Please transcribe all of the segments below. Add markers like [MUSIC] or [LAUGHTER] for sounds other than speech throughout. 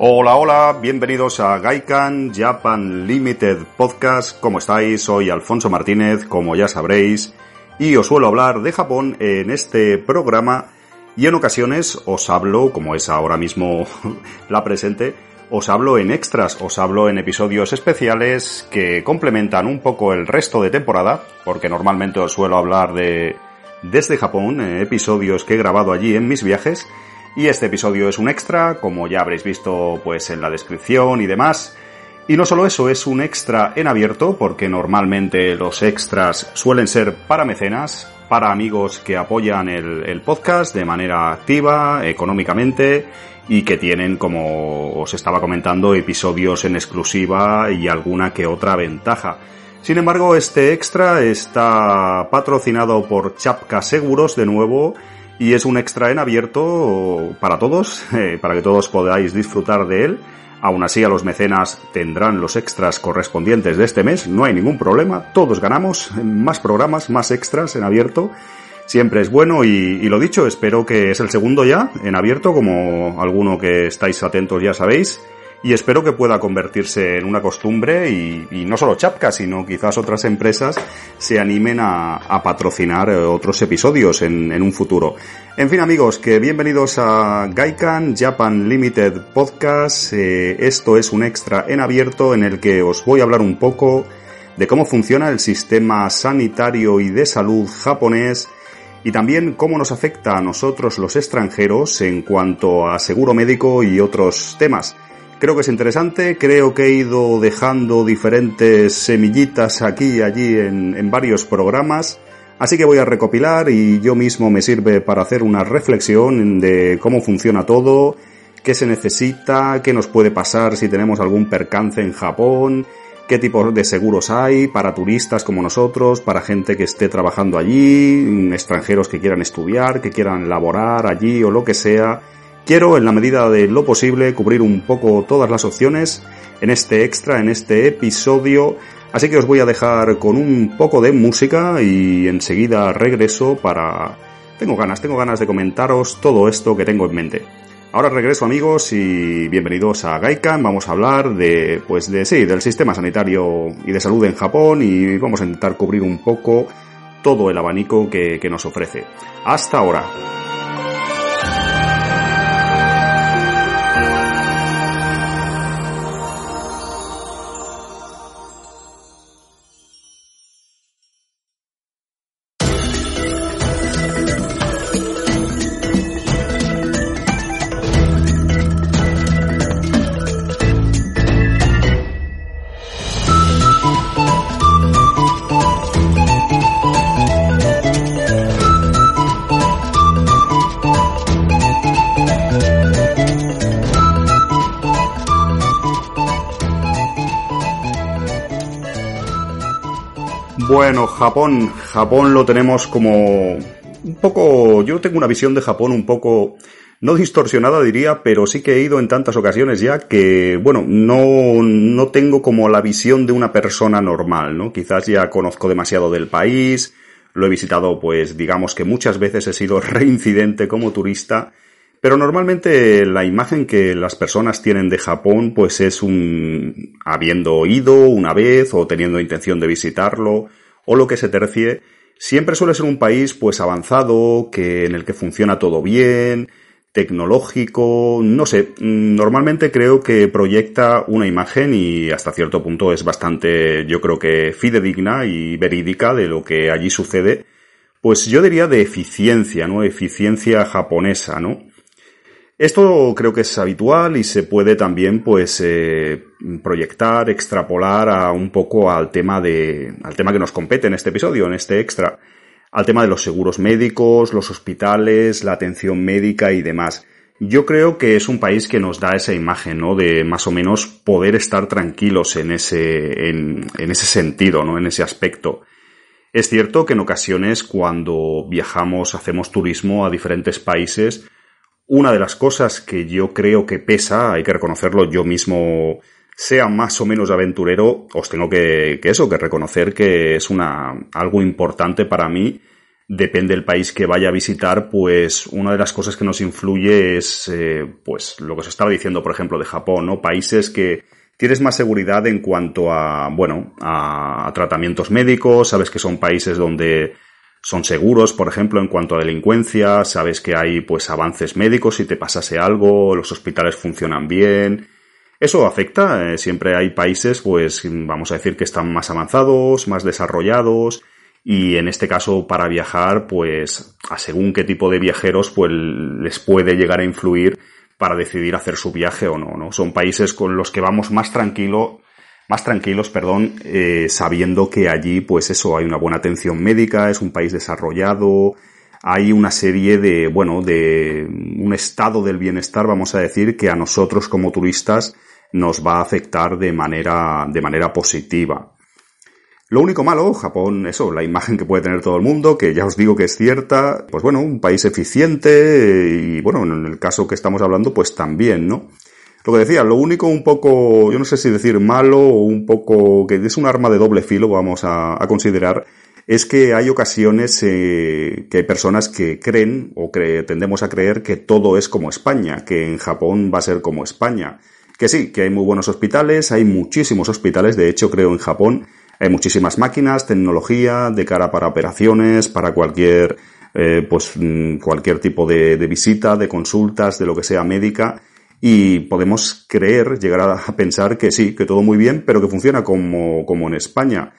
Hola, hola, bienvenidos a Gaikan Japan Limited Podcast. ¿Cómo estáis? Soy Alfonso Martínez, como ya sabréis, y os suelo hablar de Japón en este programa y en ocasiones os hablo, como es ahora mismo [LAUGHS] la presente, os hablo en extras, os hablo en episodios especiales que complementan un poco el resto de temporada, porque normalmente os suelo hablar de desde Japón, episodios que he grabado allí en mis viajes, y este episodio es un extra, como ya habréis visto pues en la descripción y demás. Y no solo eso, es un extra en abierto, porque normalmente los extras suelen ser para mecenas, para amigos que apoyan el, podcast de manera activa, económicamente, y que tienen, como os estaba comentando, episodios en exclusiva y alguna que otra ventaja. Sin embargo, este extra está patrocinado por Chapka Seguros de nuevo, y es un extra en abierto para todos, [LAUGHS] eh, para que todos podáis disfrutar de él. Aún así, a los mecenas tendrán los extras correspondientes de este mes, no hay ningún problema, todos ganamos, más programas, más extras en abierto. Siempre es bueno y, y lo dicho, espero que es el segundo ya en abierto, como alguno que estáis atentos ya sabéis y espero que pueda convertirse en una costumbre y, no solo Chapka, sino quizás otras empresas se animen a, patrocinar otros episodios en, en, un futuro. En fin amigos, que bienvenidos a Gaikan Japan Limited Podcast. Eh, esto es un extra en abierto en el que os voy a hablar un poco de cómo funciona el sistema sanitario y de salud japonés y también cómo nos afecta a nosotros los extranjeros en cuanto a seguro médico y otros temas. Creo que es interesante, creo que he ido dejando diferentes semillitas aquí y allí en, varios programas, así que voy a recopilar y yo mismo me sirve para hacer una reflexión de cómo funciona todo, qué se necesita, qué nos puede pasar si tenemos algún percance en Japón, qué tipo de seguros hay para turistas como nosotros, para gente que esté trabajando allí, extranjeros que quieran estudiar, que quieran laborar allí o lo que sea Quiero, en la medida de lo posible, cubrir un poco todas las opciones en este extra, en este episodio. Así que os voy a dejar con un poco de música y enseguida regreso para... Tengo ganas, tengo ganas de comentaros todo esto que tengo en mente. Ahora regreso amigos y bienvenidos a Gaikan. Vamos a hablar de, pues de sí, del sistema sanitario y de salud en Japón y vamos a intentar cubrir un poco todo el abanico que, que nos ofrece. Hasta ahora. Japón, Japón lo tenemos como un poco, yo tengo una visión de Japón un poco, no distorsionada diría, pero sí que he ido en tantas ocasiones ya que, bueno, no, no tengo como la visión de una persona normal, ¿no? Quizás ya conozco demasiado del país, lo he visitado pues digamos que muchas veces he sido [LAUGHS] reincidente como turista, pero normalmente la imagen que las personas tienen de Japón pues es un habiendo ido una vez o teniendo intención de visitarlo o lo que se tercie, siempre suele ser un país pues avanzado, que en el que funciona todo bien, tecnológico, no sé, normalmente creo que proyecta una imagen y hasta cierto punto es bastante, yo creo que fidedigna y verídica de lo que allí sucede pues yo diría de eficiencia, ¿no? Eficiencia japonesa, ¿no? Esto creo que es habitual y se puede también, pues, eh, proyectar, extrapolar a un poco al tema de, al tema que nos compete en este episodio, en este extra, al tema de los seguros médicos, los hospitales, la atención médica y demás. Yo creo que es un país que nos da esa imagen, ¿no? De más o menos poder estar tranquilos en ese, en, en ese sentido, ¿no? En ese aspecto. Es cierto que en ocasiones cuando viajamos, hacemos turismo a diferentes países, una de las cosas que yo creo que pesa, hay que reconocerlo, yo mismo sea más o menos aventurero, os tengo que, que eso, que reconocer que es una, algo importante para mí. Depende del país que vaya a visitar, pues una de las cosas que nos influye es, eh, pues lo que os estaba diciendo, por ejemplo, de Japón, ¿no? Países que tienes más seguridad en cuanto a, bueno, a tratamientos médicos, sabes que son países donde son seguros, por ejemplo, en cuanto a delincuencia, sabes que hay pues avances médicos si te pasase algo, los hospitales funcionan bien. Eso afecta, eh, siempre hay países pues vamos a decir que están más avanzados, más desarrollados y en este caso para viajar pues a según qué tipo de viajeros pues les puede llegar a influir para decidir hacer su viaje o no, ¿no? Son países con los que vamos más tranquilo más tranquilos, perdón, eh, sabiendo que allí, pues eso, hay una buena atención médica, es un país desarrollado, hay una serie de, bueno, de un estado del bienestar, vamos a decir, que a nosotros como turistas nos va a afectar de manera, de manera positiva. Lo único malo, Japón, eso, la imagen que puede tener todo el mundo, que ya os digo que es cierta, pues bueno, un país eficiente y bueno, en el caso que estamos hablando, pues también, ¿no? Lo que decía, lo único un poco, yo no sé si decir malo o un poco, que es un arma de doble filo, vamos a, considerar, es que hay ocasiones eh, que hay personas que creen o que tendemos a creer que todo es como España, que en Japón va a ser como España. Que sí, que hay muy buenos hospitales, hay muchísimos hospitales, de hecho creo en Japón hay muchísimas máquinas, tecnología de cara para operaciones, para cualquier, eh, pues mm, cualquier tipo de, de visita, de consultas, de lo que sea médica y podemos creer, llegar a pensar que sí, que todo muy bien, pero que funciona como, como en España,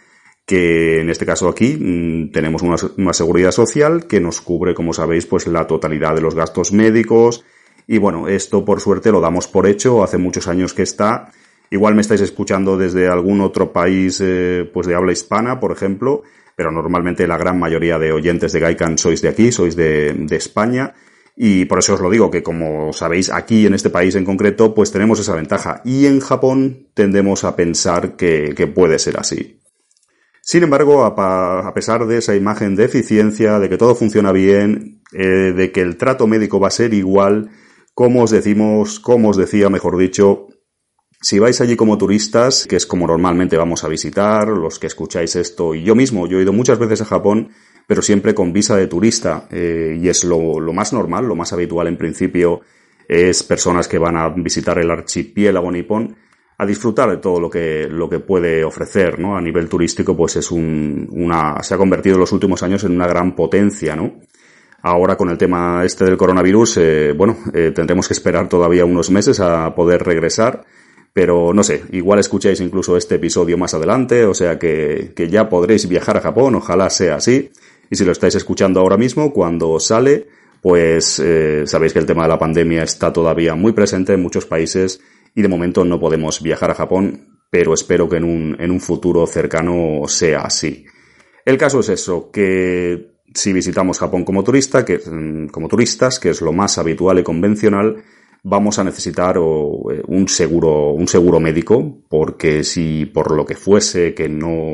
que en este caso aquí mm, tenemos una, seguridad social que nos cubre, como sabéis, pues la totalidad de los gastos médicos y bueno, esto por suerte lo damos por hecho, hace muchos años que está. Igual me estáis escuchando desde algún otro país, eh, pues de habla hispana, por ejemplo, pero normalmente la gran mayoría de oyentes de Gaikan sois de aquí, sois de, de España. Y por eso os lo digo, que como sabéis, aquí en este país en concreto, pues tenemos esa ventaja. Y en Japón tendemos a pensar que, puede ser así. Sin embargo, a, pesar de esa imagen de eficiencia, de que todo funciona bien, eh, de que el trato médico va a ser igual, como os decimos, como os decía, mejor dicho, si vais allí como turistas, que es como normalmente vamos a visitar, los que escucháis esto, y yo mismo, yo he ido muchas veces a Japón, pero siempre con visa de turista. Eh, y es lo, más normal, lo más habitual en principio es personas que van a visitar el archipiélago nipón a disfrutar de todo lo que, lo que puede ofrecer, ¿no? A nivel turístico, pues es un, una, se ha convertido en los últimos años en una gran potencia, ¿no? Ahora con el tema este del coronavirus, eh, bueno, eh, tendremos que esperar todavía unos meses a poder regresar, pero no sé, igual escucháis incluso este episodio más adelante, o sea que, que ya podréis viajar a Japón, ojalá sea así. Y si lo estáis escuchando ahora mismo, cuando sale, pues eh, sabéis que el tema de la pandemia está todavía muy presente en muchos países y de momento no podemos viajar a Japón, pero espero que en un, en un futuro cercano sea así. El caso es eso, que si visitamos Japón como turista, que, mm, como turistas, que es lo más habitual y convencional, vamos a necesitar eh, un seguro, un seguro médico, porque si por lo que fuese que no,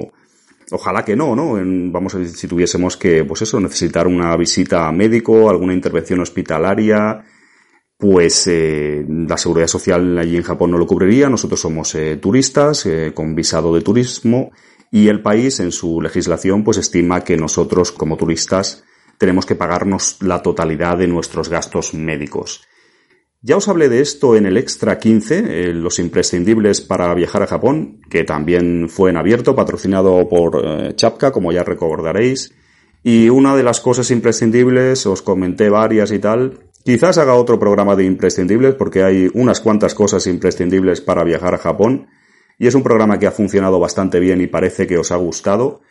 Ojalá que no, ¿no? vamos a ver si tuviésemos que, pues eso, necesitar una visita a médico, alguna intervención hospitalaria, pues eh, la seguridad social allí en Japón no lo cubriría. Nosotros somos eh, turistas con visado de turismo y el país en su legislación pues estima que nosotros como turistas tenemos que pagarnos la totalidad de nuestros gastos médicos. Ya os hablé de esto en el Extra 15, eh, los imprescindibles para viajar a Japón, que también fue en abierto, patrocinado por eh, Chapka, como ya recordaréis. Y una de las cosas imprescindibles, os comenté varias y tal, quizás haga otro programa de imprescindibles, porque hay unas cuantas cosas imprescindibles para viajar a Japón, y es un programa que ha funcionado bastante bien y parece que os ha gustado.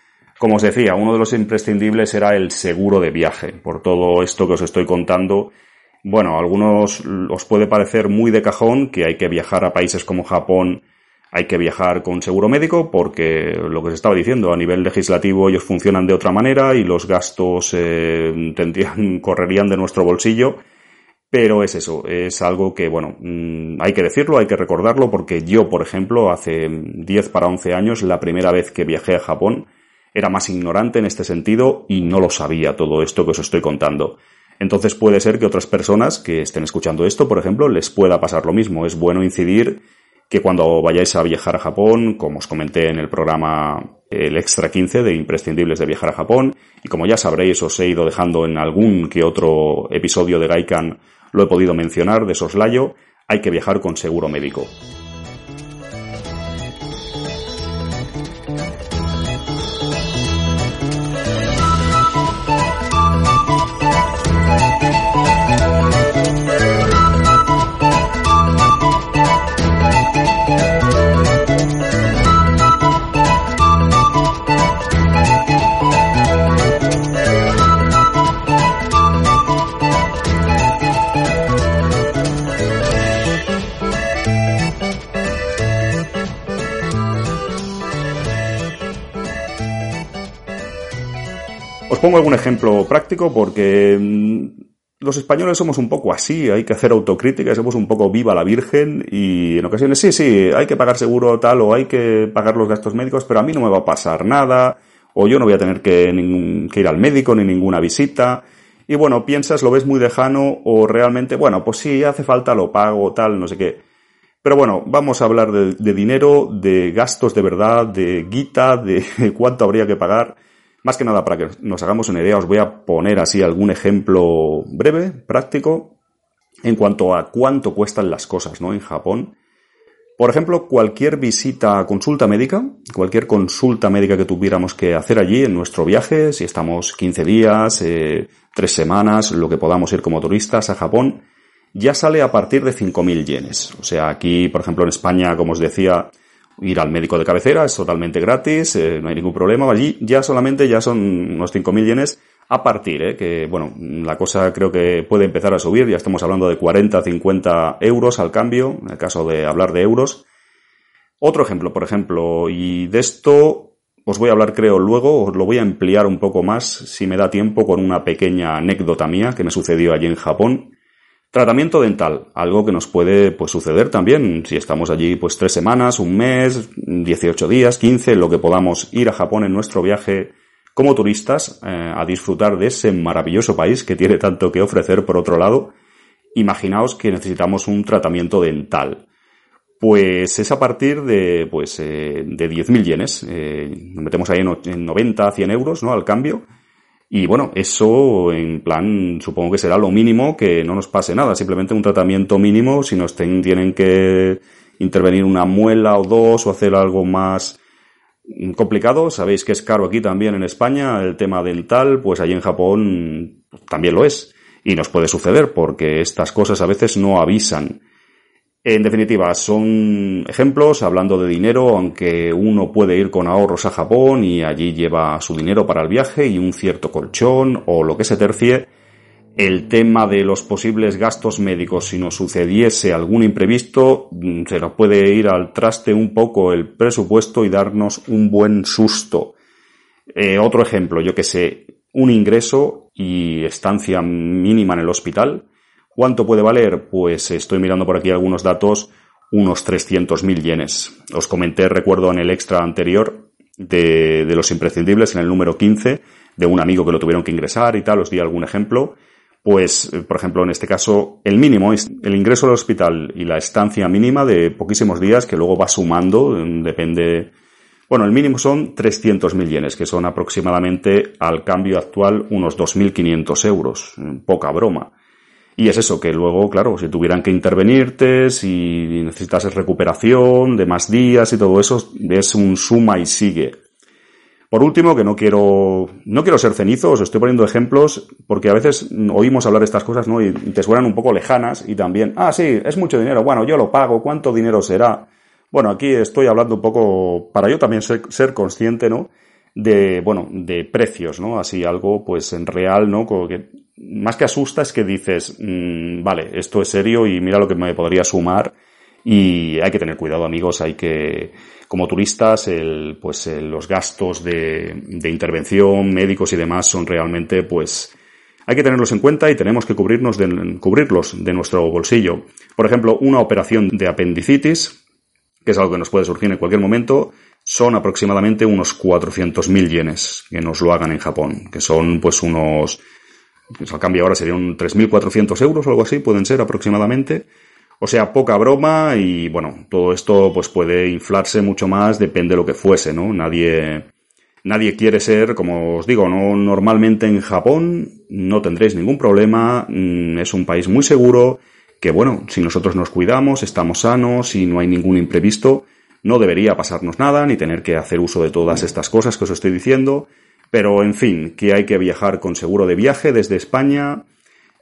Como os decía, uno de los imprescindibles era el seguro de viaje. Por todo esto que os estoy contando, bueno, a algunos os puede parecer muy de cajón que hay que viajar a países como Japón, hay que viajar con seguro médico porque lo que se estaba diciendo a nivel legislativo ellos funcionan de otra manera y los gastos eh, tendrían, [LAUGHS] correrían de nuestro bolsillo. Pero es eso, es algo que, bueno, mm, hay que decirlo, hay que recordarlo, porque yo, por ejemplo, hace 10 para 11 años, la primera vez que viajé a Japón, era más ignorante en este sentido y no lo sabía todo esto que os estoy contando. Entonces puede ser que otras personas que estén escuchando esto, por ejemplo, les pueda pasar lo mismo. Es bueno incidir que cuando vayáis a viajar a Japón, como os comenté en el programa el Extra 15 de imprescindibles de viajar a Japón, y como ya sabréis, os he ido dejando en algún que otro episodio de Gaikan, lo he podido mencionar de soslayo, hay que viajar con seguro médico. Pongo algún ejemplo práctico porque mm, los españoles somos un poco así, hay que hacer autocrítica, somos un poco viva la Virgen y en ocasiones sí, sí, hay que pagar seguro tal o hay que pagar los gastos médicos, pero a mí no me va a pasar nada o yo no voy a tener que, ir al médico ni ninguna visita. Y bueno, piensas, lo ves muy lejano o realmente, bueno, pues sí, hace falta, lo pago, tal, no sé qué. Pero bueno, vamos a hablar de, de dinero, de gastos de verdad, de guita, de [LAUGHS] cuánto habría que pagar. Más que nada, para que nos hagamos una idea, os voy a poner así algún ejemplo breve, práctico, en cuanto a cuánto cuestan las cosas, ¿no? En Japón. Por ejemplo, cualquier visita consulta médica, cualquier consulta médica que tuviéramos que hacer allí en nuestro viaje, si estamos 15 días, eh, 3 semanas, lo que podamos ir como turistas a Japón, ya sale a partir de 5.000 yenes. O sea, aquí, por ejemplo, en España, como os decía, ir al médico de cabecera, es totalmente gratis, eh, no hay ningún problema. Allí ya solamente ya son unos 5.000 yenes a partir, eh, que bueno, la cosa creo que puede empezar a subir, ya estamos hablando de 40, 50 euros al cambio, en el caso de hablar de euros. Otro ejemplo, por ejemplo, y de esto os voy a hablar creo luego, os lo voy a emplear un poco más si me da tiempo con una pequeña anécdota mía que me sucedió allí en Japón. Tratamiento dental, algo que nos puede pues, suceder también si estamos allí pues tres semanas, un mes, 18 días, 15, lo que podamos ir a Japón en nuestro viaje como turistas eh, a disfrutar de ese maravilloso país que tiene tanto que ofrecer por otro lado. Imaginaos que necesitamos un tratamiento dental. Pues es a partir de, pues, eh, de 10.000 yenes. Eh, nos metemos ahí en, en 90, 100 euros, ¿no? Al cambio. Y bueno, eso en plan supongo que será lo mínimo, que no nos pase nada, simplemente un tratamiento mínimo, si nos tienen que intervenir una muela o dos o hacer algo más complicado, sabéis que es caro aquí también en España el tema dental, pues allí en Japón también lo es. Y nos puede suceder porque estas cosas a veces no avisan. En definitiva, son ejemplos hablando de dinero, aunque uno puede ir con ahorros a Japón y allí lleva su dinero para el viaje y un cierto colchón o lo que se tercie. El tema de los posibles gastos médicos, si nos sucediese algún imprevisto, mm, se nos puede ir al traste un poco el presupuesto y darnos un buen susto. Eh, otro ejemplo, yo que sé, un ingreso y estancia mínima en el hospital ¿Cuánto puede valer? Pues estoy mirando por aquí algunos datos, unos 300.000 yenes. Os comenté, recuerdo en el extra anterior, de, de, los imprescindibles, en el número 15, de un amigo que lo tuvieron que ingresar y tal, os di algún ejemplo. Pues, eh, por ejemplo, en este caso, el mínimo es el ingreso al hospital y la estancia mínima de poquísimos días, que luego va sumando, mm, depende. Bueno, el mínimo son 300.000 yenes, que son aproximadamente al cambio actual unos 2.500 euros. Poca broma. Y es eso, que luego, claro, si tuvieran que intervenirte, si necesitas recuperación de más días y todo eso, es un suma y sigue. Por último, que no quiero, no quiero ser cenizo, os estoy poniendo ejemplos, porque a veces oímos hablar estas cosas, ¿no? Y te suenan un poco lejanas y también, ah, sí, es mucho dinero, bueno, yo lo pago, ¿cuánto dinero será? Bueno, aquí estoy hablando un poco, para yo también ser, ser consciente, ¿no? de, bueno, de precios, ¿no? Así algo, pues en real, ¿no? Como que más que asusta es que dices, mm, vale, esto es serio y mira lo que me podría sumar y hay que tener cuidado, amigos, hay que, como turistas, el, pues los gastos de, de intervención, médicos y demás son realmente, pues, hay que tenerlos en cuenta y tenemos que cubrirnos de, cubrirlos de nuestro bolsillo. Por ejemplo, una operación de apendicitis, que es algo que nos puede surgir en cualquier momento, son aproximadamente unos 400.000 yenes que nos lo hagan en Japón, que son pues unos, pues al cambio ahora serían 3.400 euros o algo así, pueden ser aproximadamente. O sea, poca broma y bueno, todo esto pues puede inflarse mucho más, depende de lo que fuese, ¿no? Nadie, nadie quiere ser, como os digo, no normalmente en Japón no tendréis ningún problema, mm, es un país muy seguro, que bueno, si nosotros nos cuidamos, estamos sanos y no hay ningún imprevisto, no debería pasarnos nada, ni tener que hacer uso de todas estas cosas que os estoy diciendo, pero en fin, que hay que viajar con seguro de viaje desde España,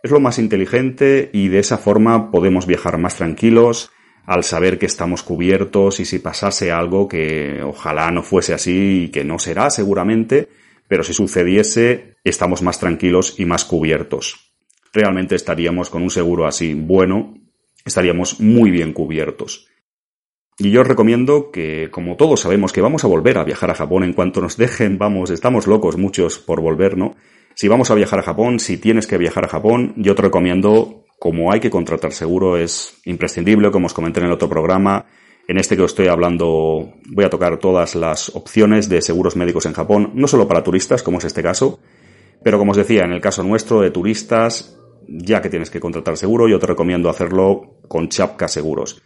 es lo más inteligente y de esa forma podemos viajar más tranquilos al saber que estamos cubiertos y si pasase algo que ojalá no fuese así y que no será seguramente, pero si sucediese estamos más tranquilos y más cubiertos. Realmente estaríamos con un seguro así bueno, estaríamos muy bien cubiertos. Y yo os recomiendo que, como todos sabemos que vamos a volver a viajar a Japón en cuanto nos dejen, vamos, estamos locos muchos por volver, ¿no? Si vamos a viajar a Japón, si tienes que viajar a Japón, yo te recomiendo, como hay que contratar seguro, es imprescindible, como os comenté en el otro programa, en este que os estoy hablando, voy a tocar todas las opciones de seguros médicos en Japón, no solo para turistas, como es este caso, pero como os decía, en el caso nuestro de turistas, ya que tienes que contratar seguro, yo te recomiendo hacerlo con Chapka Seguros.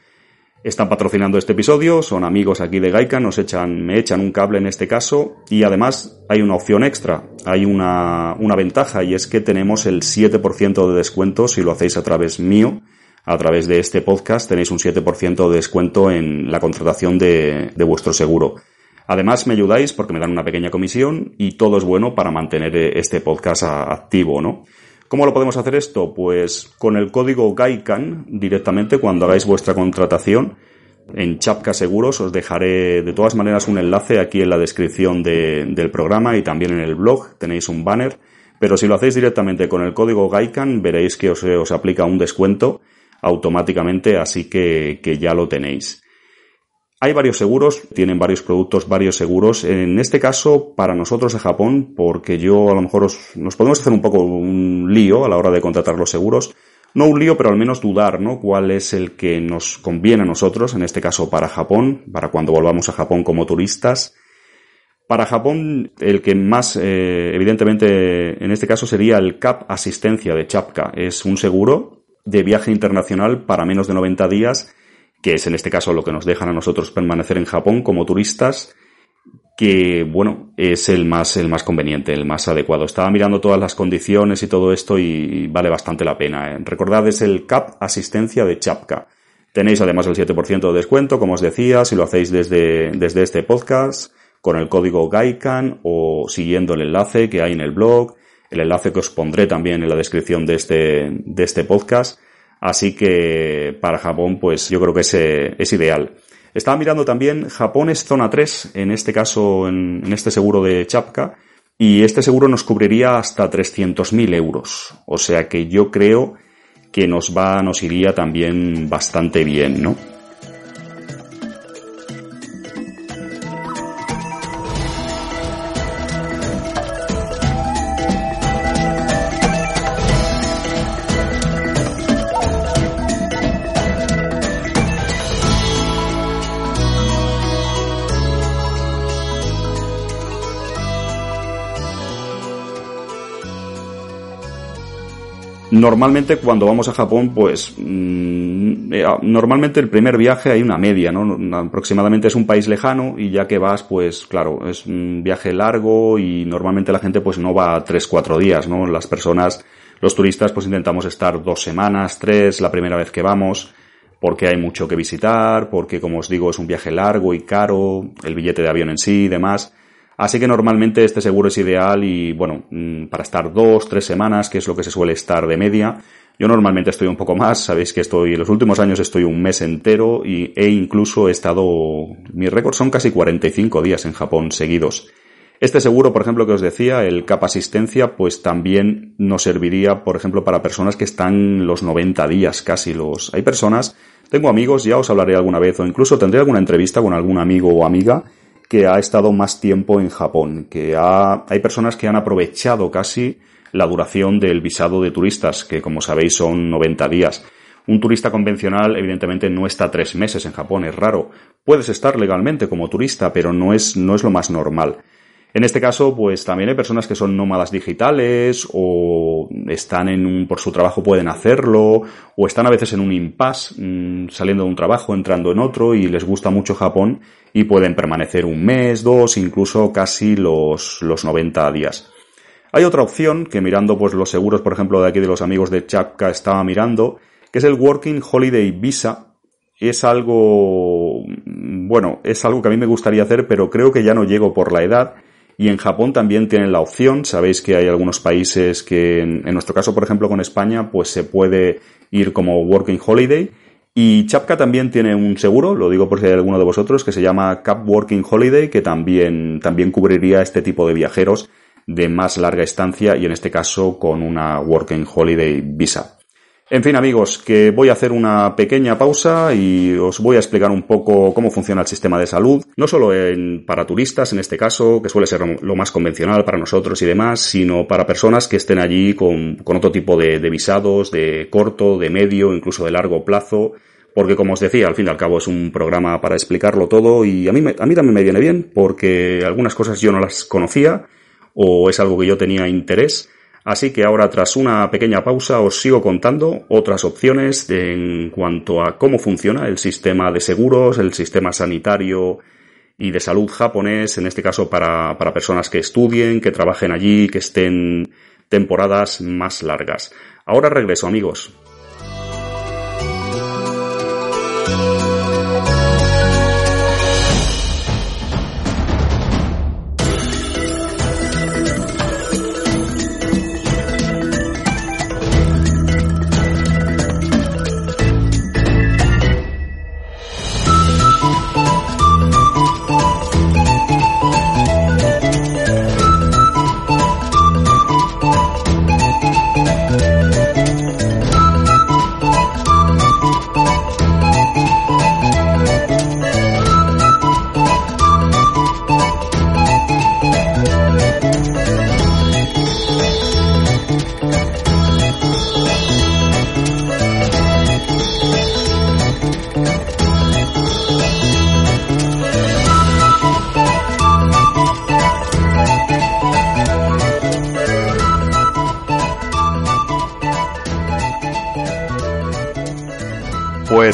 Están patrocinando este episodio, son amigos aquí de Gaika, nos echan, me echan un cable en este caso y además hay una opción extra, hay una, una ventaja y es que tenemos el 7% de descuento si lo hacéis a través mío, a través de este podcast tenéis un 7% de descuento en la contratación de, de vuestro seguro. Además me ayudáis porque me dan una pequeña comisión y todo es bueno para mantener este podcast activo, ¿no? ¿Cómo lo podemos hacer esto? Pues con el código GAICAN directamente cuando hagáis vuestra contratación en Chapka Seguros os dejaré de todas maneras un enlace aquí en la descripción del programa y también en el blog tenéis un banner. Pero si lo hacéis directamente con el código GAICAN veréis que os, os aplica un descuento automáticamente, así que, que ya lo tenéis. Hay varios seguros, tienen varios productos, varios seguros. En este caso, para nosotros de Japón, porque yo a lo mejor nos podemos hacer un poco un lío a la hora de contratar los seguros. No un lío, pero al menos dudar, ¿no? ¿Cuál es el que nos conviene a nosotros? En este caso para Japón, para cuando volvamos a Japón como turistas. Para Japón, el que más, eh, evidentemente, en este caso sería el CAP Asistencia de Chapka. Es un seguro de viaje internacional para menos de 90 días que es en este caso lo que nos dejan a nosotros permanecer en Japón como turistas, que bueno, es el más, el más conveniente, el más adecuado. Estaba mirando todas las condiciones y todo esto y vale bastante la pena. ¿eh? Recordad, es el CAP Asistencia de Chapka. Tenéis además el 7% de descuento, como os decía, si lo hacéis desde, desde este podcast, con el código GAICAN o siguiendo el enlace que hay en el blog, el enlace que os pondré también en la descripción de este, de este podcast. Así que para Japón, pues yo creo que es, es ideal. Estaba mirando también, Japón es zona 3, en este caso, en, este seguro de Chapka, y este seguro nos cubriría hasta 300.000 euros. O sea que yo creo que nos va, nos iría también bastante bien, ¿no? Normalmente cuando vamos a Japón, pues mm, eh, normalmente el primer viaje hay una media, ¿no? Aproximadamente es un país lejano y ya que vas, pues claro, es un viaje largo y normalmente la gente pues no va tres, cuatro días, ¿no? Las personas, los turistas pues intentamos estar dos semanas, tres, la primera vez que vamos, porque hay mucho que visitar, porque como os digo es un viaje largo y caro, el billete de avión en sí y demás. Así que normalmente este seguro es ideal y bueno, mm, para estar dos, tres semanas, que es lo que se suele estar de media. Yo normalmente estoy un poco más, sabéis que estoy, los últimos años estoy un mes entero y he incluso estado, mi récord son casi 45 días en Japón seguidos. Este seguro, por ejemplo, que os decía, el capa asistencia, pues también nos serviría, por ejemplo, para personas que están los 90 días casi los. Hay personas, tengo amigos, ya os hablaré alguna vez, o incluso tendré alguna entrevista con algún amigo o amiga que ha estado más tiempo en Japón, que ha, hay personas que han aprovechado casi la duración del visado de turistas, que como sabéis son 90 días. Un turista convencional evidentemente no está tres meses en Japón, es raro. Puedes estar legalmente como turista, pero no es, no es lo más normal. En este caso, pues también hay personas que son nómadas digitales o están en un, por su trabajo pueden hacerlo o están a veces en un impasse, mm, saliendo de un trabajo, entrando en otro y les gusta mucho Japón y pueden permanecer un mes, dos, incluso casi los, los 90 días. Hay otra opción que mirando pues los seguros, por ejemplo, de aquí de los amigos de Chapka estaba mirando, que es el Working Holiday Visa. Es algo, bueno, es algo que a mí me gustaría hacer, pero creo que ya no llego por la edad. Y en Japón también tienen la opción. Sabéis que hay algunos países que, en, nuestro caso, por ejemplo, con España, pues se puede ir como Working Holiday. Y Chapka también tiene un seguro, lo digo por si hay alguno de vosotros, que se llama Cap Working Holiday, que también, también cubriría este tipo de viajeros de más larga estancia y en este caso con una Working Holiday Visa. En fin, amigos, que voy a hacer una pequeña pausa y os voy a explicar un poco cómo funciona el sistema de salud, no solo en, para turistas en este caso, que suele ser lo más convencional para nosotros y demás, sino para personas que estén allí con, otro tipo de, visados, de corto, de medio, incluso de largo plazo, porque como os decía, al fin y al cabo es un programa para explicarlo todo y a mí, a mí también me viene bien porque algunas cosas yo no las conocía o es algo que yo tenía interés Así que ahora, tras una pequeña pausa, os sigo contando otras opciones en cuanto a cómo funciona el sistema de seguros, el sistema sanitario y de salud japonés, en este caso para, para personas que estudien, que trabajen allí, que estén temporadas más largas. Ahora regreso, amigos.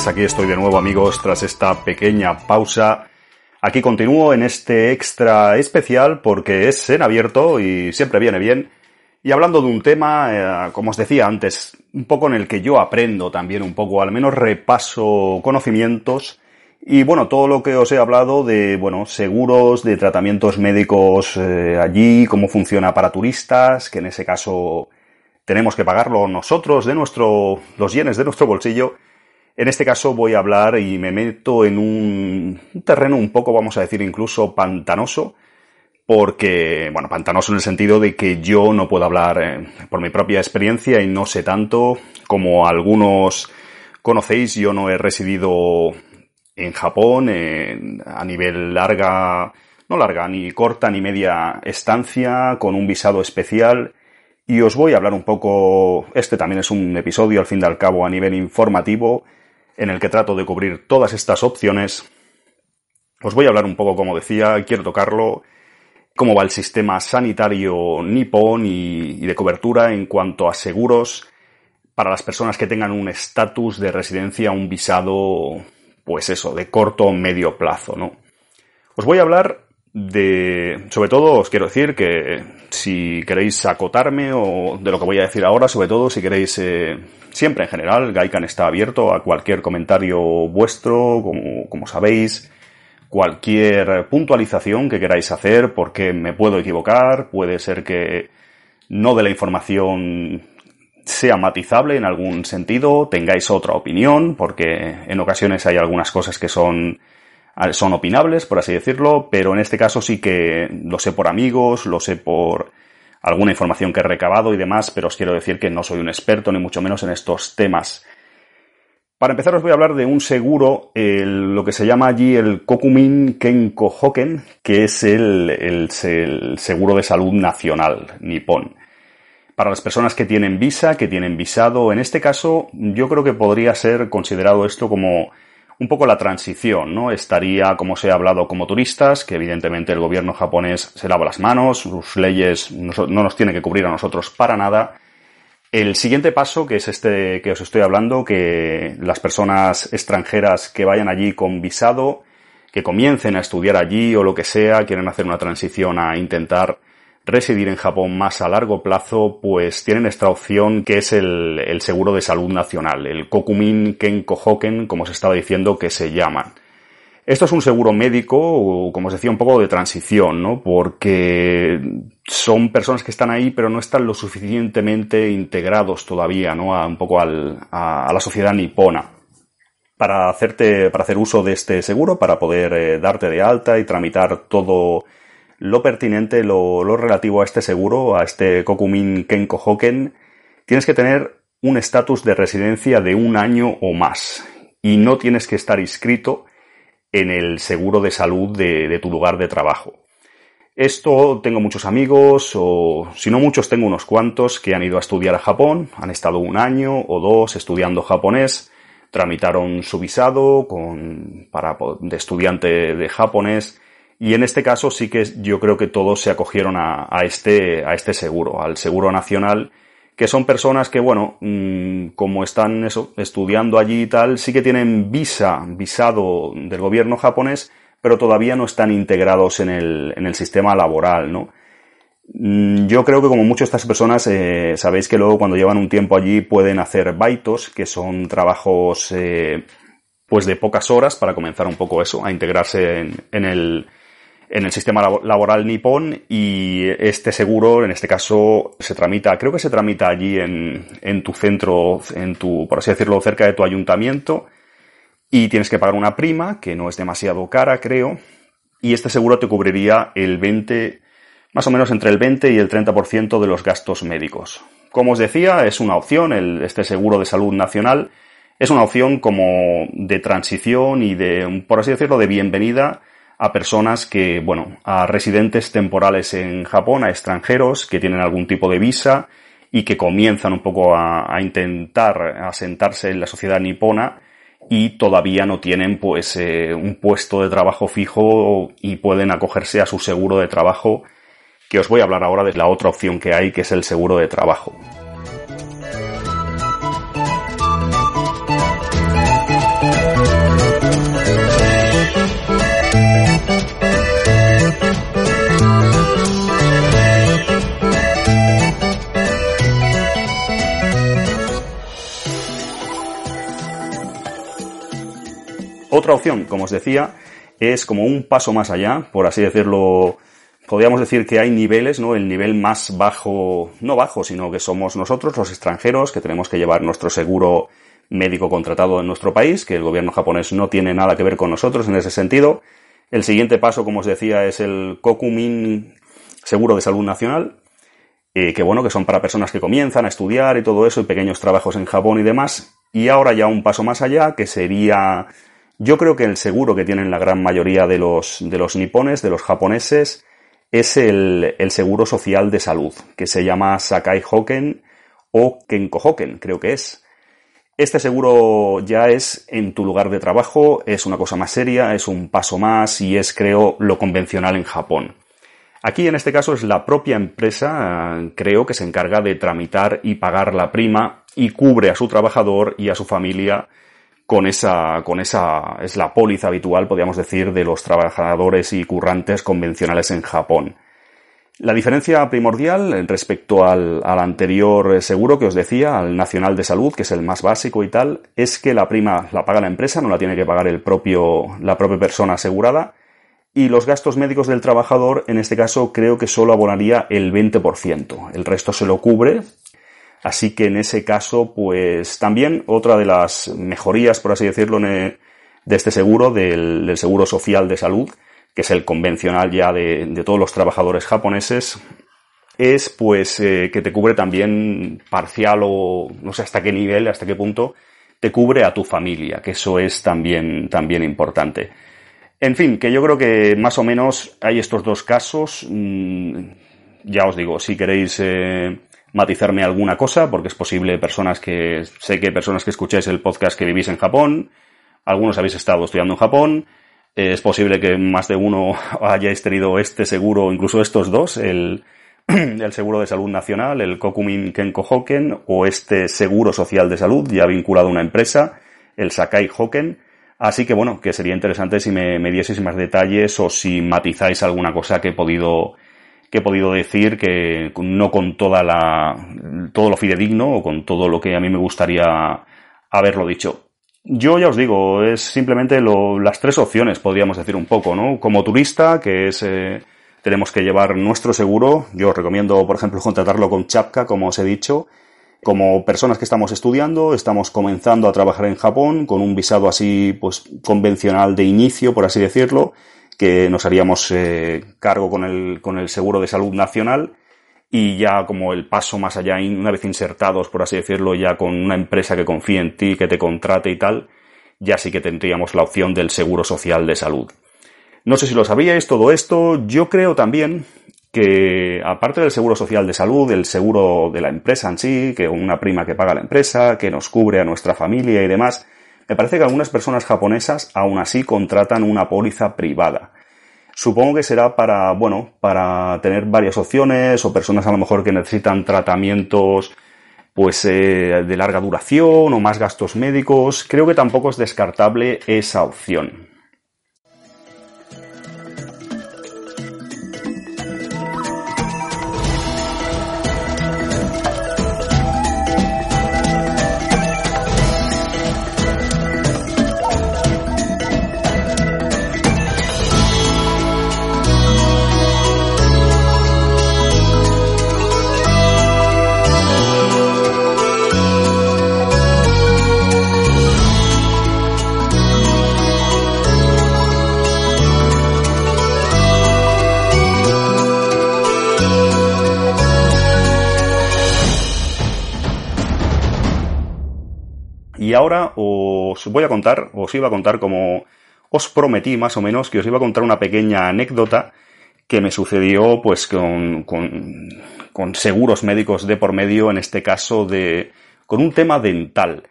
Pues aquí estoy de nuevo amigos tras esta pequeña pausa. Aquí continúo en este extra especial porque es en abierto y siempre viene bien. Y hablando de un tema, eh, como os decía antes, un poco en el que yo aprendo también un poco, al menos repaso conocimientos. Y bueno, todo lo que os he hablado de, bueno, seguros, de tratamientos médicos eh, allí, cómo funciona para turistas, que en ese caso tenemos que pagarlo nosotros de nuestro, los yenes de nuestro bolsillo. En este caso voy a hablar y me meto en un, terreno un poco, vamos a decir, incluso pantanoso, porque, bueno, pantanoso en el sentido de que yo no puedo hablar eh, por mi propia experiencia y no sé tanto como algunos conocéis, yo no he residido en Japón a nivel larga, no larga, ni corta ni media estancia, con un visado especial. Y os voy a hablar un poco, este también es un episodio al fin y al cabo a nivel informativo, en el que trato de cubrir todas estas opciones. Os voy a hablar un poco, como decía, quiero tocarlo, cómo va el sistema sanitario nipón y, de cobertura en cuanto a seguros para las personas que tengan un estatus de residencia, un visado, pues eso, de corto o medio plazo, ¿no? Os voy a hablar de, sobre todo os quiero decir que si queréis acotarme o de lo que voy a decir ahora, sobre todo si queréis, eh, siempre en general, Gaikan está abierto a cualquier comentario vuestro, como, como sabéis, cualquier puntualización que queráis hacer, porque me puedo equivocar, puede ser que no de la información sea matizable en algún sentido, tengáis otra opinión, porque en ocasiones hay algunas cosas que son son opinables, por así decirlo, pero en este caso sí que lo sé por amigos, lo sé por alguna información que he recabado y demás, pero os quiero decir que no soy un experto ni mucho menos en estos temas. Para empezar os voy a hablar de un seguro, lo que se llama allí el Kokumin Kenko Hoken, que es el, el seguro de salud nacional nipón para las personas que tienen visa, que tienen visado. En este caso, yo creo que podría ser considerado esto como un poco la transición, ¿no? Estaría, como se ha hablado, como turistas, que evidentemente el gobierno japonés se lava las manos, sus leyes no nos tienen que cubrir a nosotros para nada. El siguiente paso, que es este que os estoy hablando, que las personas extranjeras que vayan allí con visado, que comiencen a estudiar allí o lo que sea, quieren hacer una transición a intentar residir en Japón más a largo plazo, pues tienen esta opción que es el, seguro de salud nacional, el Kokumin Kenko Hoken, como se estaba diciendo que se llama. Esto es un seguro médico, como os decía, un poco de transición, ¿no? Porque son personas que están ahí, pero no están lo suficientemente integrados todavía, ¿no? A, un poco al, a, la sociedad nipona. Para hacerte, para hacer uso de este seguro, para poder eh, darte de alta y tramitar todo lo pertinente, lo, relativo a este seguro, a este Kokumin Kenko Hoken, tienes que tener un estatus de residencia de un año o más y no tienes que estar inscrito en el seguro de salud de, de, tu lugar de trabajo. Esto tengo muchos amigos, o si no muchos, tengo unos cuantos que han ido a estudiar a Japón, han estado un año o dos estudiando japonés, tramitaron su visado con, para, de estudiante de japonés y en este caso sí que yo creo que todos se acogieron a, este, a este seguro, al seguro nacional, que son personas que, bueno, mm, como están eso, estudiando allí y tal, sí que tienen visa, visado del gobierno japonés, pero todavía no están integrados en el, en el sistema laboral, ¿no? Mm, yo creo que como muchas de estas personas, eh, sabéis que luego cuando llevan un tiempo allí pueden hacer baitos, que son trabajos eh, pues de pocas horas para comenzar un poco eso, a integrarse en el, en el sistema laboral nipón y este seguro, en este caso, se tramita, creo que se tramita allí en, en tu centro, en tu, por así decirlo, cerca de tu ayuntamiento y tienes que pagar una prima que no es demasiado cara, creo, y este seguro te cubriría el 20, más o menos entre el 20 y el 30% de los gastos médicos. Como os decía, es una opción, el, este seguro de salud nacional es una opción como de transición y de, por así decirlo, de bienvenida a personas que, bueno, a residentes temporales en Japón, a extranjeros que tienen algún tipo de visa y que comienzan un poco a, intentar asentarse en la sociedad nipona y todavía no tienen pues eh, un puesto de trabajo fijo y pueden acogerse a su seguro de trabajo que os voy a hablar ahora de la otra opción que hay que es el seguro de trabajo. Otra opción, como os decía, es como un paso más allá, por así decirlo. Podríamos decir que hay niveles, ¿no? El nivel más bajo, no bajo, sino que somos nosotros, los extranjeros, que tenemos que llevar nuestro seguro médico contratado en nuestro país, que el gobierno japonés no tiene nada que ver con nosotros en ese sentido. El siguiente paso, como os decía, es el Kokumin Seguro de Salud Nacional, eh, que bueno, que son para personas que comienzan a estudiar y todo eso, y pequeños trabajos en Japón y demás. Y ahora ya un paso más allá, que sería yo creo que el seguro que tienen la gran mayoría de los, de los nipones, de los japoneses, es el, seguro social de salud, que se llama Sakai Hoken o Kenko Hoken, creo que es. Este seguro ya es en tu lugar de trabajo, es una cosa más seria, es un paso más y es, creo, lo convencional en Japón. Aquí, en este caso, es la propia empresa, creo, que se encarga de tramitar y pagar la prima y cubre a su trabajador y a su familia con esa, con esa, es la póliza habitual, podríamos decir, de los trabajadores y currantes convencionales en Japón. La diferencia primordial respecto al, al, anterior seguro que os decía, al Nacional de Salud, que es el más básico y tal, es que la prima la paga la empresa, no la tiene que pagar el propio, la propia persona asegurada, y los gastos médicos del trabajador, en este caso, creo que solo abonaría el 20%. El resto se lo cubre Así que en ese caso, pues también otra de las mejorías, por así decirlo, de este seguro, del, seguro social de salud, que es el convencional ya de, todos los trabajadores japoneses, es pues eh, que te cubre también parcial o no sé hasta qué nivel, hasta qué punto, te cubre a tu familia, que eso es también, también importante. En fin, que yo creo que más o menos hay estos dos casos. Mm, ya os digo, si queréis eh, matizarme alguna cosa, porque es posible personas que, sé que personas que escucháis el podcast que vivís en Japón, algunos habéis estado estudiando en Japón, es posible que más de uno [LAUGHS] hayáis tenido este seguro, incluso estos dos, el, [CLEARS THROAT] el seguro de salud nacional, el Kokumin Kenko Hoken, o este seguro social de salud, ya vinculado a una empresa, el Sakai Hoken. Así que bueno, que sería interesante si me, me dieseis más detalles o si matizáis alguna cosa que he podido, que he podido decir que no con toda la, todo lo fidedigno o con todo lo que a mí me gustaría haberlo dicho. Yo ya os digo, es simplemente las tres opciones, podríamos decir un poco, ¿no? Como turista, que es, eh, tenemos que llevar nuestro seguro. Yo os recomiendo, por ejemplo, [LAUGHS] contratarlo con Chapka, como os he dicho. Como personas que estamos estudiando, estamos comenzando a trabajar en Japón con un visado así, pues, convencional de inicio, por así decirlo, que nos haríamos eh, cargo con el, con el seguro de salud nacional y ya como el paso más allá, una vez insertados, por así decirlo, ya con una empresa que confíe en ti, que te contrate y tal, ya sí que tendríamos la opción del seguro social de salud. No sé si lo sabíais todo esto, yo creo también que aparte del seguro social de salud, el seguro de la empresa en sí, que una prima que paga la empresa, que nos cubre a nuestra familia y demás, me parece que algunas personas japonesas aún así contratan una póliza privada. Supongo que será para, bueno, para tener varias opciones o personas a lo mejor que necesitan tratamientos pues eh, de larga duración o más gastos médicos. Creo que tampoco es descartable esa opción. Ahora os voy a contar, os iba a contar como os prometí más o menos que os iba a contar una pequeña anécdota que me sucedió pues con, con, seguros médicos de por medio, en este caso de, con un tema dental.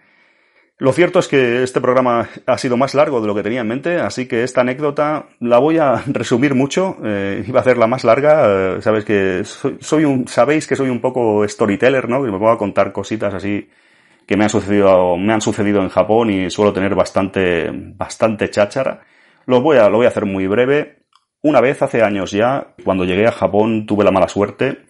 Lo cierto es que este programa ha sido más largo de lo que tenía en mente, así que esta anécdota la voy a [LAUGHS] resumir mucho. Eh, iba a hacerla más larga. Eh, sabes que soy, un, sabéis que soy un poco storyteller, ¿no? Que me puedo contar cositas así que me han sucedido, me han sucedido en Japón y suelo tener bastante, bastante cháchara. Lo voy a, lo voy a hacer muy breve. Una vez, hace años ya, cuando llegué a Japón, tuve la mala suerte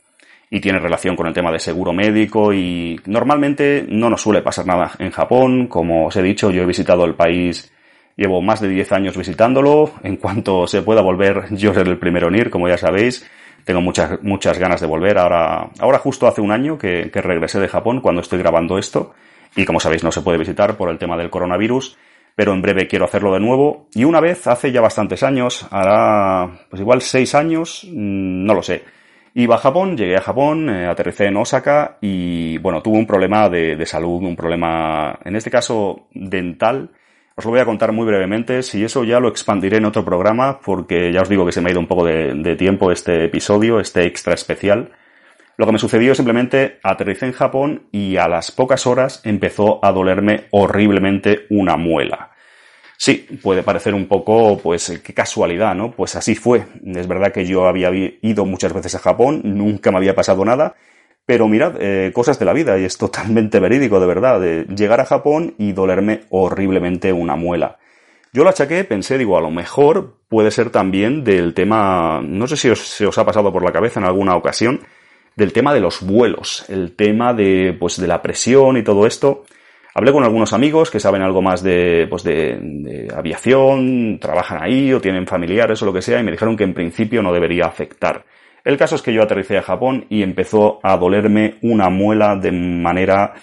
y tiene relación con el tema de seguro médico y normalmente no nos suele pasar nada en Japón. Como os he dicho, yo he visitado el país, llevo más de 10 años visitándolo. En cuanto se pueda volver, yo seré el primero en ir, como ya sabéis. Tengo muchas, muchas ganas de volver. Ahora, ahora justo hace un año que, que regresé de Japón cuando estoy grabando esto. Y como sabéis, no se puede visitar por el tema del coronavirus. Pero en breve quiero hacerlo de nuevo. Y una vez, hace ya bastantes años, hará pues igual seis años, mm, no lo sé. Iba a Japón, llegué a Japón, eh, aterricé en Osaka y bueno, tuve un problema de, de, salud, un problema, en este caso, dental. Os lo voy a contar muy brevemente, si eso ya lo expandiré en otro programa, porque ya os digo que se me ha ido un poco de, de tiempo este episodio, este extra especial. Lo que me sucedió simplemente aterricé en Japón y a las pocas horas empezó a dolerme horriblemente una muela. Sí, puede parecer un poco, pues, qué casualidad, ¿no? Pues así fue. Es verdad que yo había ido muchas veces a Japón, nunca me había pasado nada, pero mirad, eh, cosas de la vida, y es totalmente verídico, de verdad, de llegar a Japón y dolerme horriblemente una muela. Yo la achaqué, pensé, digo, a lo mejor puede ser también del tema, no sé si se os ha pasado por la cabeza en alguna ocasión, del tema de los vuelos, el tema de, pues, de la presión y todo esto. Hablé con algunos amigos que saben algo más de, pues de, aviación, trabajan ahí o tienen familiares o lo que sea y me dijeron que en principio no debería afectar. El caso es que yo aterricé a Japón y empezó a dolerme una muela de manera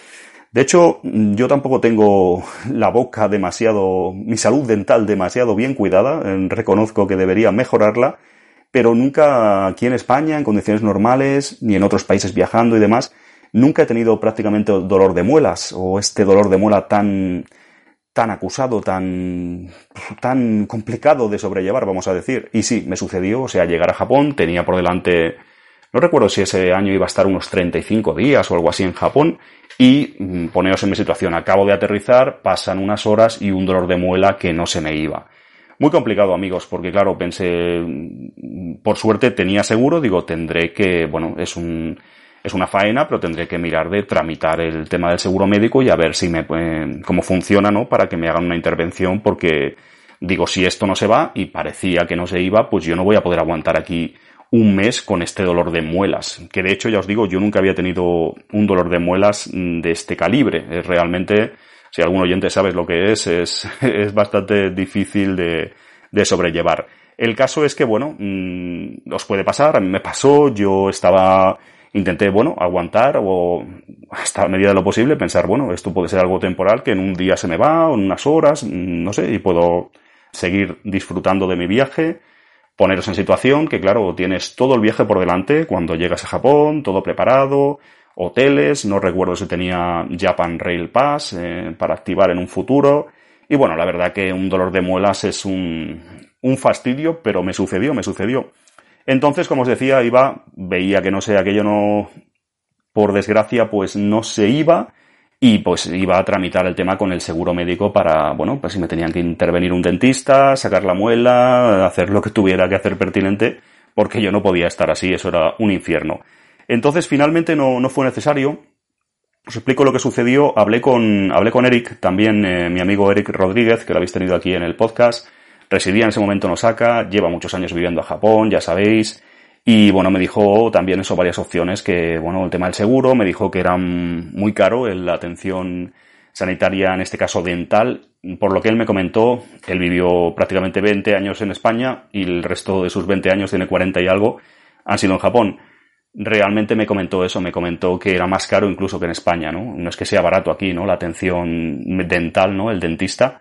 De hecho, yo tampoco tengo la boca demasiado, mi salud dental demasiado bien cuidada, reconozco que debería mejorarla, pero nunca aquí en España, en condiciones normales, ni en otros países viajando y demás, nunca he tenido prácticamente dolor de muelas o este dolor de muela tan, tan acusado, tan, tan complicado de sobrellevar, vamos a decir. Y sí, me sucedió, o sea, llegar a Japón, tenía por delante, no recuerdo si ese año iba a estar unos 35 días o algo así en Japón, y mm, poneos en mi situación, acabo de aterrizar, pasan unas horas y un dolor de muela que no se me iba. Muy complicado, amigos, porque claro, pensé, mm, por suerte tenía seguro, digo, tendré que, bueno, es un, es una faena, pero tendré que mirar de tramitar el tema del seguro médico y a ver si me, eh, cómo funciona, ¿no? Para que me hagan una intervención, porque digo, si esto no se va y parecía que no se iba, pues yo no voy a poder aguantar aquí un mes con este dolor de muelas. Que de hecho, ya os digo, yo nunca había tenido un dolor de muelas mm, de este calibre. Es realmente, si algún oyente sabe lo que es, es, [LAUGHS] es bastante difícil de, de sobrellevar. El caso es que, bueno, mm, os puede pasar, a me pasó, yo estaba intenté, bueno, aguantar o [LAUGHS] hasta a medida de lo posible pensar, bueno, esto puede ser algo temporal que en un día se me va o en unas horas, mm, no sé, y puedo seguir disfrutando de mi viaje, poneros en situación que, claro, tienes todo el viaje por delante cuando llegas a Japón, todo preparado, hoteles, no recuerdo si tenía Japan Rail Pass eh, para activar en un futuro. Y bueno, la verdad que un dolor de muelas es un, un fastidio, pero me sucedió, me sucedió. Entonces, como os decía, iba, veía que no sé, aquello no, por desgracia, pues no se iba y pues iba a tramitar el tema con el seguro médico para, bueno, pues si me tenían que intervenir un dentista, sacar la muela, hacer lo que tuviera que hacer pertinente, porque yo no podía estar así, eso era un infierno. Entonces, finalmente no, no fue necesario. Os explico lo que sucedió. Hablé con, hablé con Eric, también eh, mi amigo Eric Rodríguez, que lo habéis tenido aquí en el podcast. Residía en ese momento en Osaka, lleva muchos años viviendo a Japón, ya sabéis. Y bueno, me dijo también eso varias opciones, que bueno, el tema del seguro, me dijo que era muy caro la atención sanitaria, en este caso dental. Por lo que él me comentó, él vivió prácticamente 20 años en España y el resto de sus 20 años, tiene 40 y algo, han sido en Japón. Realmente me comentó eso, me comentó que era más caro incluso que en España, ¿no? No es que sea barato aquí, ¿no? La atención dental, ¿no? El dentista.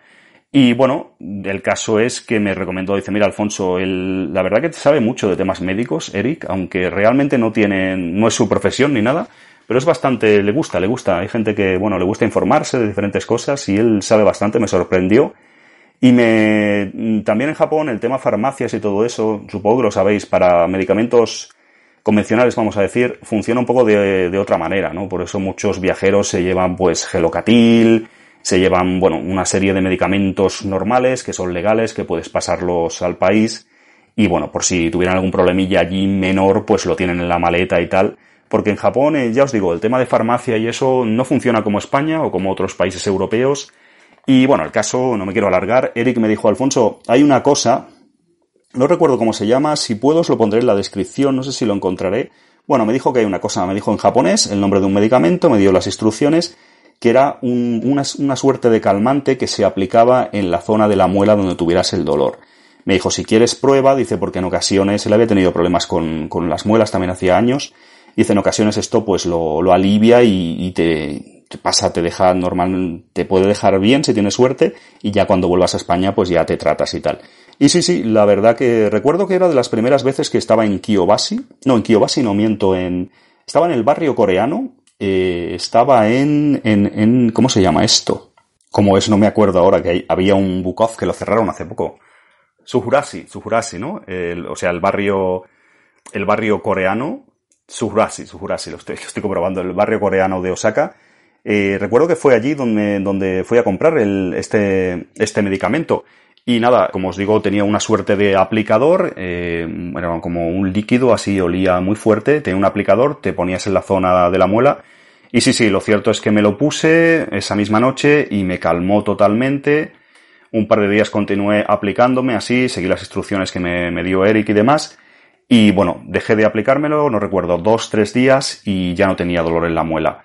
Y bueno, el caso es que me recomendó, dice, mira Alfonso, él, la verdad que sabe mucho de temas médicos, Eric, aunque realmente no tiene, no es su profesión ni nada, pero es bastante, le gusta, le gusta. Hay gente que, bueno, le gusta informarse de diferentes cosas y él sabe bastante, me sorprendió. Y me, también en Japón el tema farmacias y todo eso, supongo que lo sabéis, para medicamentos convencionales, vamos a decir, funciona un poco de, otra manera, ¿no? Por eso muchos viajeros se llevan pues gelocatil, se llevan, bueno, una serie de medicamentos normales que son legales, que puedes pasarlos al país. Y bueno, por si tuvieran algún problemilla allí menor, pues lo tienen en la maleta y tal. Porque en Japón, eh, ya os digo, el tema de farmacia y eso no funciona como España o como otros países europeos. Y bueno, el caso, no me quiero alargar, Eric me dijo, Alfonso, hay una cosa, no recuerdo cómo se llama, si puedo os lo pondré en la descripción, no sé si lo encontraré. Bueno, me dijo que hay una cosa, me dijo en japonés el nombre de un medicamento, me dio las instrucciones que era una, suerte de calmante que se aplicaba en la zona de la muela donde tuvieras el dolor. Me dijo, si quieres prueba, dice, porque en ocasiones él había tenido problemas con, las muelas también hacía años. Dice, en ocasiones esto pues lo, lo alivia y, te, te, pasa, te deja normal, te puede dejar bien si tienes suerte y ya cuando vuelvas a España pues ya te tratas y tal. Y sí, sí, la verdad que recuerdo que era de las primeras veces que estaba en Kiyobashi, no, en Kiyobashi no miento, en, estaba en el barrio coreano, eh, estaba en, en, en, ¿cómo se llama esto? Como es, no me acuerdo ahora, que había un Bukov que lo cerraron hace poco. Sujurasi, Sujurasi, ¿no? o sea, el barrio, el barrio coreano, Sujurasi, Sujurasi, lo estoy, lo estoy comprobando, el barrio coreano de Osaka. Eh, recuerdo que fue allí donde, donde fui a comprar el, este, este medicamento. Y nada, como os digo, tenía una suerte de aplicador, eh, era como un líquido, así olía muy fuerte, tenía un aplicador, te ponías en la zona de la muela. Y sí, sí, lo cierto es que me lo puse esa misma noche y me calmó totalmente. Un par de días continué aplicándome así, seguí las instrucciones que me, me dio Eric y demás. Y bueno, dejé de aplicármelo, no recuerdo, dos, tres días y ya no tenía dolor en la muela.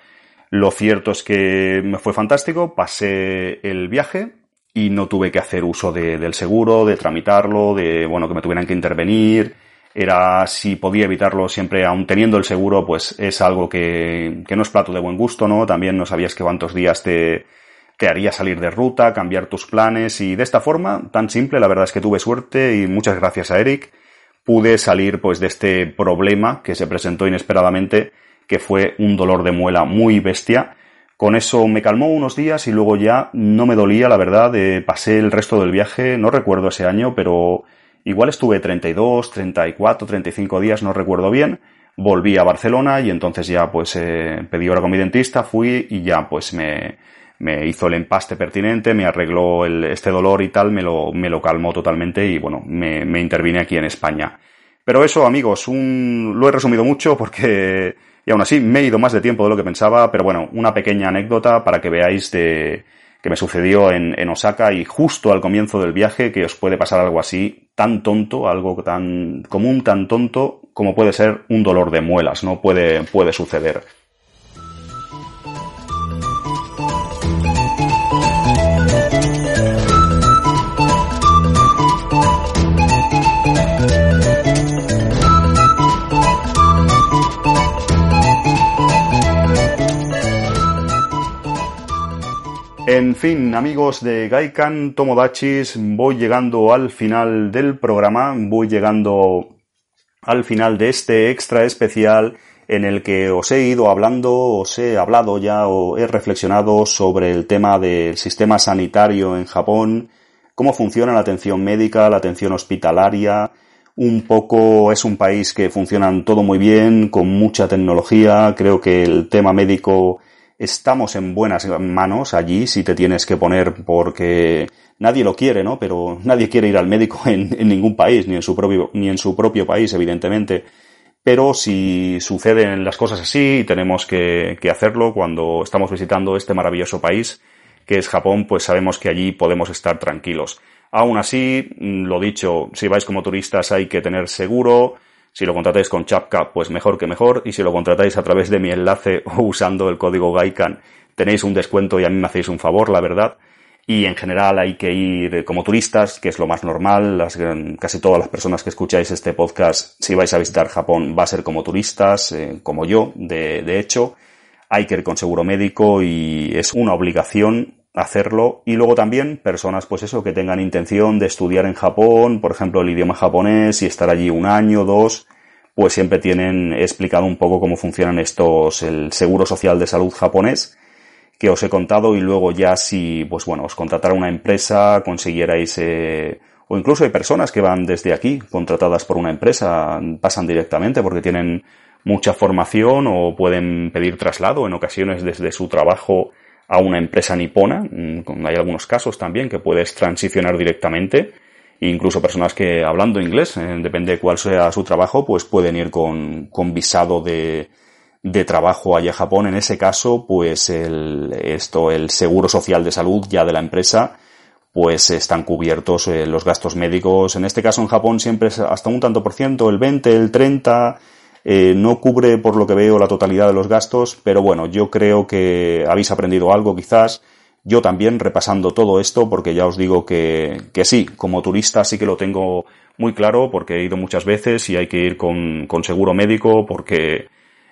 Lo cierto es que me fue fantástico, pasé el viaje, y no tuve que hacer uso de, del seguro, de tramitarlo, de, bueno, que me tuvieran que intervenir. era si podía evitarlo siempre, aun teniendo el seguro, pues es algo que, que no es plato de buen gusto, ¿no? También no sabías que cuántos días te, te haría salir de ruta, cambiar tus planes y de esta forma, tan simple, la verdad es que tuve suerte y muchas gracias a Eric, pude salir pues de este problema que se presentó inesperadamente, que fue un dolor de muela muy bestia. Con eso me calmó unos días y luego ya no me dolía, la verdad, pasé el resto del viaje, no recuerdo ese año, pero igual estuve 32, 34, 35 días, no recuerdo bien. Volví a Barcelona y entonces ya pues eh, pedí hora con mi dentista, fui y ya pues me, me hizo el empaste pertinente, me arregló el, este dolor y tal, me lo, me lo calmó totalmente y bueno, me, me intervine aquí en España. Pero eso, amigos, un, lo he resumido mucho porque, y aún así me he ido más de tiempo de lo que pensaba, pero bueno, una pequeña anécdota para que veáis de, que me sucedió en, Osaka y justo al comienzo del viaje que os puede pasar algo así, tan tonto, algo tan común, tan tonto como puede ser un dolor de muelas, ¿no? Puede, puede suceder. En fin, amigos de Gaikan Tomodachis, voy llegando al final del programa, voy llegando al final de este extra especial en el que os he ido hablando, os he hablado ya o he reflexionado sobre el tema del sistema sanitario en Japón, cómo funciona la atención médica, la atención hospitalaria, un poco es un país que funcionan todo muy bien, con mucha tecnología, creo que el tema médico estamos en buenas manos allí si te tienes que poner porque nadie lo quiere, ¿no? Pero nadie quiere ir al médico [LAUGHS] en, ningún país, ni en su propio, ni en su propio país, evidentemente. Pero si suceden las cosas así, tenemos que, que hacerlo cuando estamos visitando este maravilloso país que es Japón, pues sabemos que allí podemos estar tranquilos. Aún así, lo dicho, si vais como turistas hay que tener seguro, si lo contratáis con Chapka, pues mejor que mejor. Y si lo contratáis a través de mi enlace [LAUGHS] o usando el código Gaikan, tenéis un descuento y a mí me hacéis un favor, la verdad. Y en general hay que ir como turistas, que es lo más normal. Las, casi todas las personas que escucháis este podcast, si vais a visitar Japón, va a ser como turistas, eh, como yo, de, de hecho. Hay que ir con seguro médico y es una obligación hacerlo. Y luego también personas pues eso que tengan intención de estudiar en Japón, por ejemplo el idioma japonés y estar allí un año, dos, pues siempre tienen explicado un poco cómo funcionan estos, el seguro social de salud japonés que os he contado. Y luego ya si pues bueno os contratara una empresa, consiguierais eh, o incluso hay personas que van desde aquí contratadas por una empresa, pasan directamente porque tienen mucha formación o pueden pedir traslado en ocasiones desde su trabajo a una empresa nipona. Mm, hay algunos casos también que puedes transicionar directamente. Incluso personas que hablando inglés, eh, depende de cuál sea su trabajo, pues pueden ir con, con visado de, de trabajo allá a Japón. En ese caso, pues el, esto, el seguro social de salud ya de la empresa, pues están cubiertos eh, los gastos médicos. En este caso en Japón siempre es hasta un tanto por ciento, el 20, el 30, eh, no cubre, por lo que veo, la totalidad de los gastos, pero bueno, yo creo que habéis aprendido algo quizás. Yo también, repasando todo esto, porque ya os digo que, que sí, como turista sí que lo tengo muy claro, porque he ido muchas veces y hay que ir con, con seguro médico, porque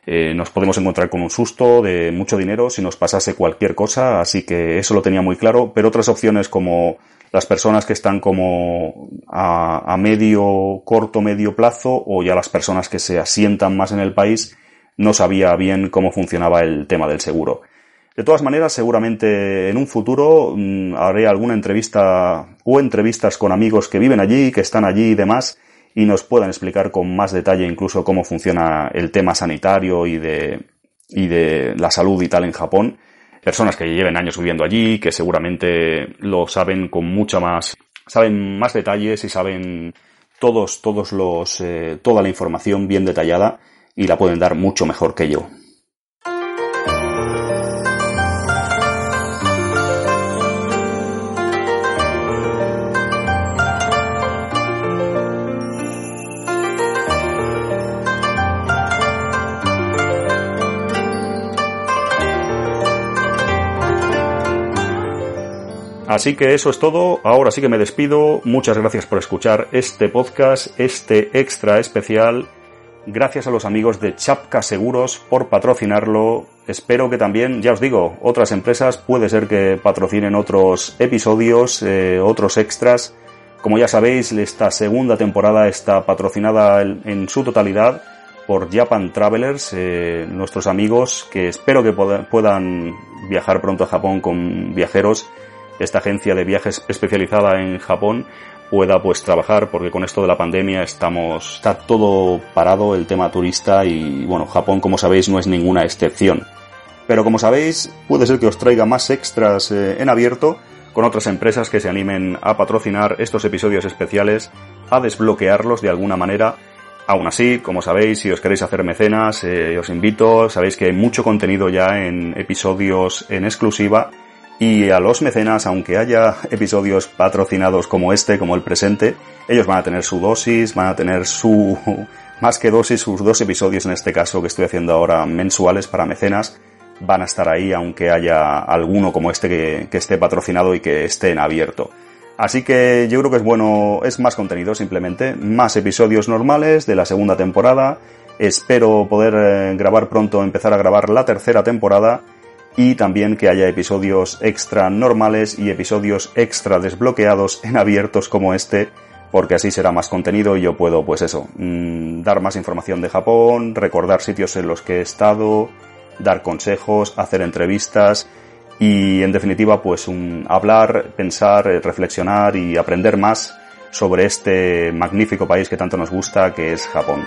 eh, nos podemos encontrar con un susto de mucho dinero si nos pasase cualquier cosa, así que eso lo tenía muy claro, pero otras opciones como las personas que están como a, medio, corto, medio plazo o ya las personas que se asientan más en el país, no sabía bien cómo funcionaba el tema del seguro. De todas maneras, seguramente en un futuro mm, haré alguna entrevista o entrevistas con amigos que viven allí, que están allí y demás, y nos puedan explicar con más detalle incluso cómo funciona el tema sanitario y de, y de la salud y tal en Japón personas que lleven años viviendo allí, que seguramente lo saben con mucha más, saben más detalles y saben todos, todos los, eh, toda la información bien detallada y la pueden dar mucho mejor que yo. Así que eso es todo. Ahora sí que me despido. Muchas gracias por escuchar este podcast, este extra especial. Gracias a los amigos de Chapka Seguros por patrocinarlo. Espero que también, ya os digo, otras empresas puede ser que patrocinen otros episodios, eh, otros extras. Como ya sabéis, esta segunda temporada está patrocinada en su totalidad por Japan Travelers, eh, nuestros amigos que espero que puedan viajar pronto a Japón con viajeros. Esta agencia de viajes especializada en Japón pueda pues trabajar porque con esto de la pandemia estamos está todo parado el tema turista y bueno Japón como sabéis no es ninguna excepción. Pero como sabéis puede ser que os traiga más extras eh, en abierto con otras empresas que se animen a patrocinar estos episodios especiales a desbloquearlos de alguna manera. Aún así, como sabéis, si os queréis hacer mecenas, eh, os invito, sabéis que hay mucho contenido ya en episodios en exclusiva y a los mecenas, aunque haya episodios patrocinados como este, como el presente, ellos van a tener su dosis, van a tener su, más que dosis, sus dos episodios en este caso que estoy haciendo ahora mensuales para mecenas, van a estar ahí aunque haya alguno como este que, esté patrocinado y que esté en abierto. Así que yo creo que es bueno, es más contenido simplemente, más episodios normales de la segunda temporada. Espero poder eh, grabar pronto, empezar a grabar la tercera temporada y también que haya episodios extra normales y episodios extra desbloqueados en abiertos como este, porque así será más contenido y yo puedo, pues eso, mm, dar más información de Japón, recordar sitios en los que he estado, dar consejos, hacer entrevistas y en definitiva pues un hablar, pensar, eh, reflexionar y aprender más sobre este magnífico país que tanto nos gusta que es Japón.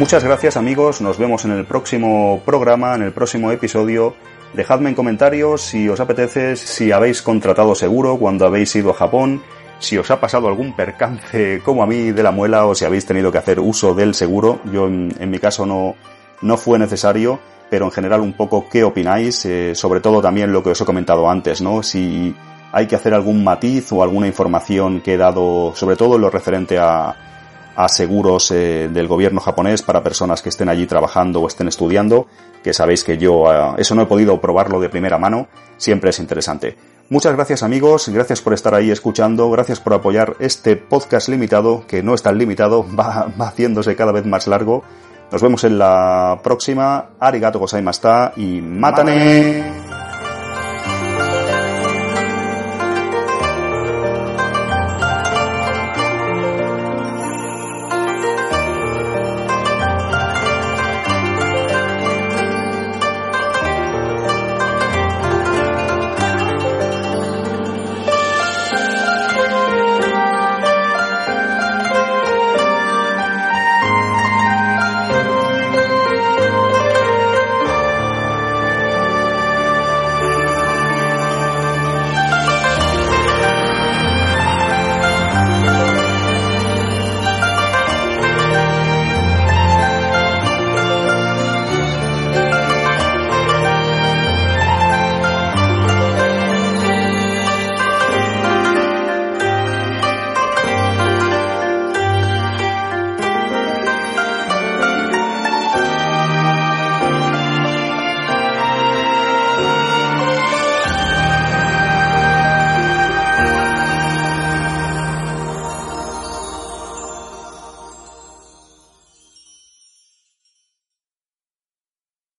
Muchas gracias amigos, nos vemos en el próximo programa, en el próximo episodio. Dejadme en comentarios si os apetece, si habéis contratado seguro cuando habéis ido a Japón, si os ha pasado algún percance como a mí de la muela o si habéis tenido que hacer uso del seguro. Yo en, mi caso no, no fue necesario, pero en general un poco qué opináis, eh, sobre todo también lo que os he comentado antes, ¿no? Si hay que hacer algún matiz o alguna información que he dado, sobre todo en lo referente a, a seguros eh, del gobierno japonés para personas que estén allí trabajando o estén estudiando, que sabéis que yo eh, eso no he podido probarlo de primera mano, siempre es interesante. Muchas gracias amigos, gracias por estar ahí escuchando, gracias por apoyar este podcast limitado, que no es tan limitado, [LAUGHS] va, va haciéndose cada vez más largo. Nos vemos en la próxima. Arigato gozaimashita y mátane.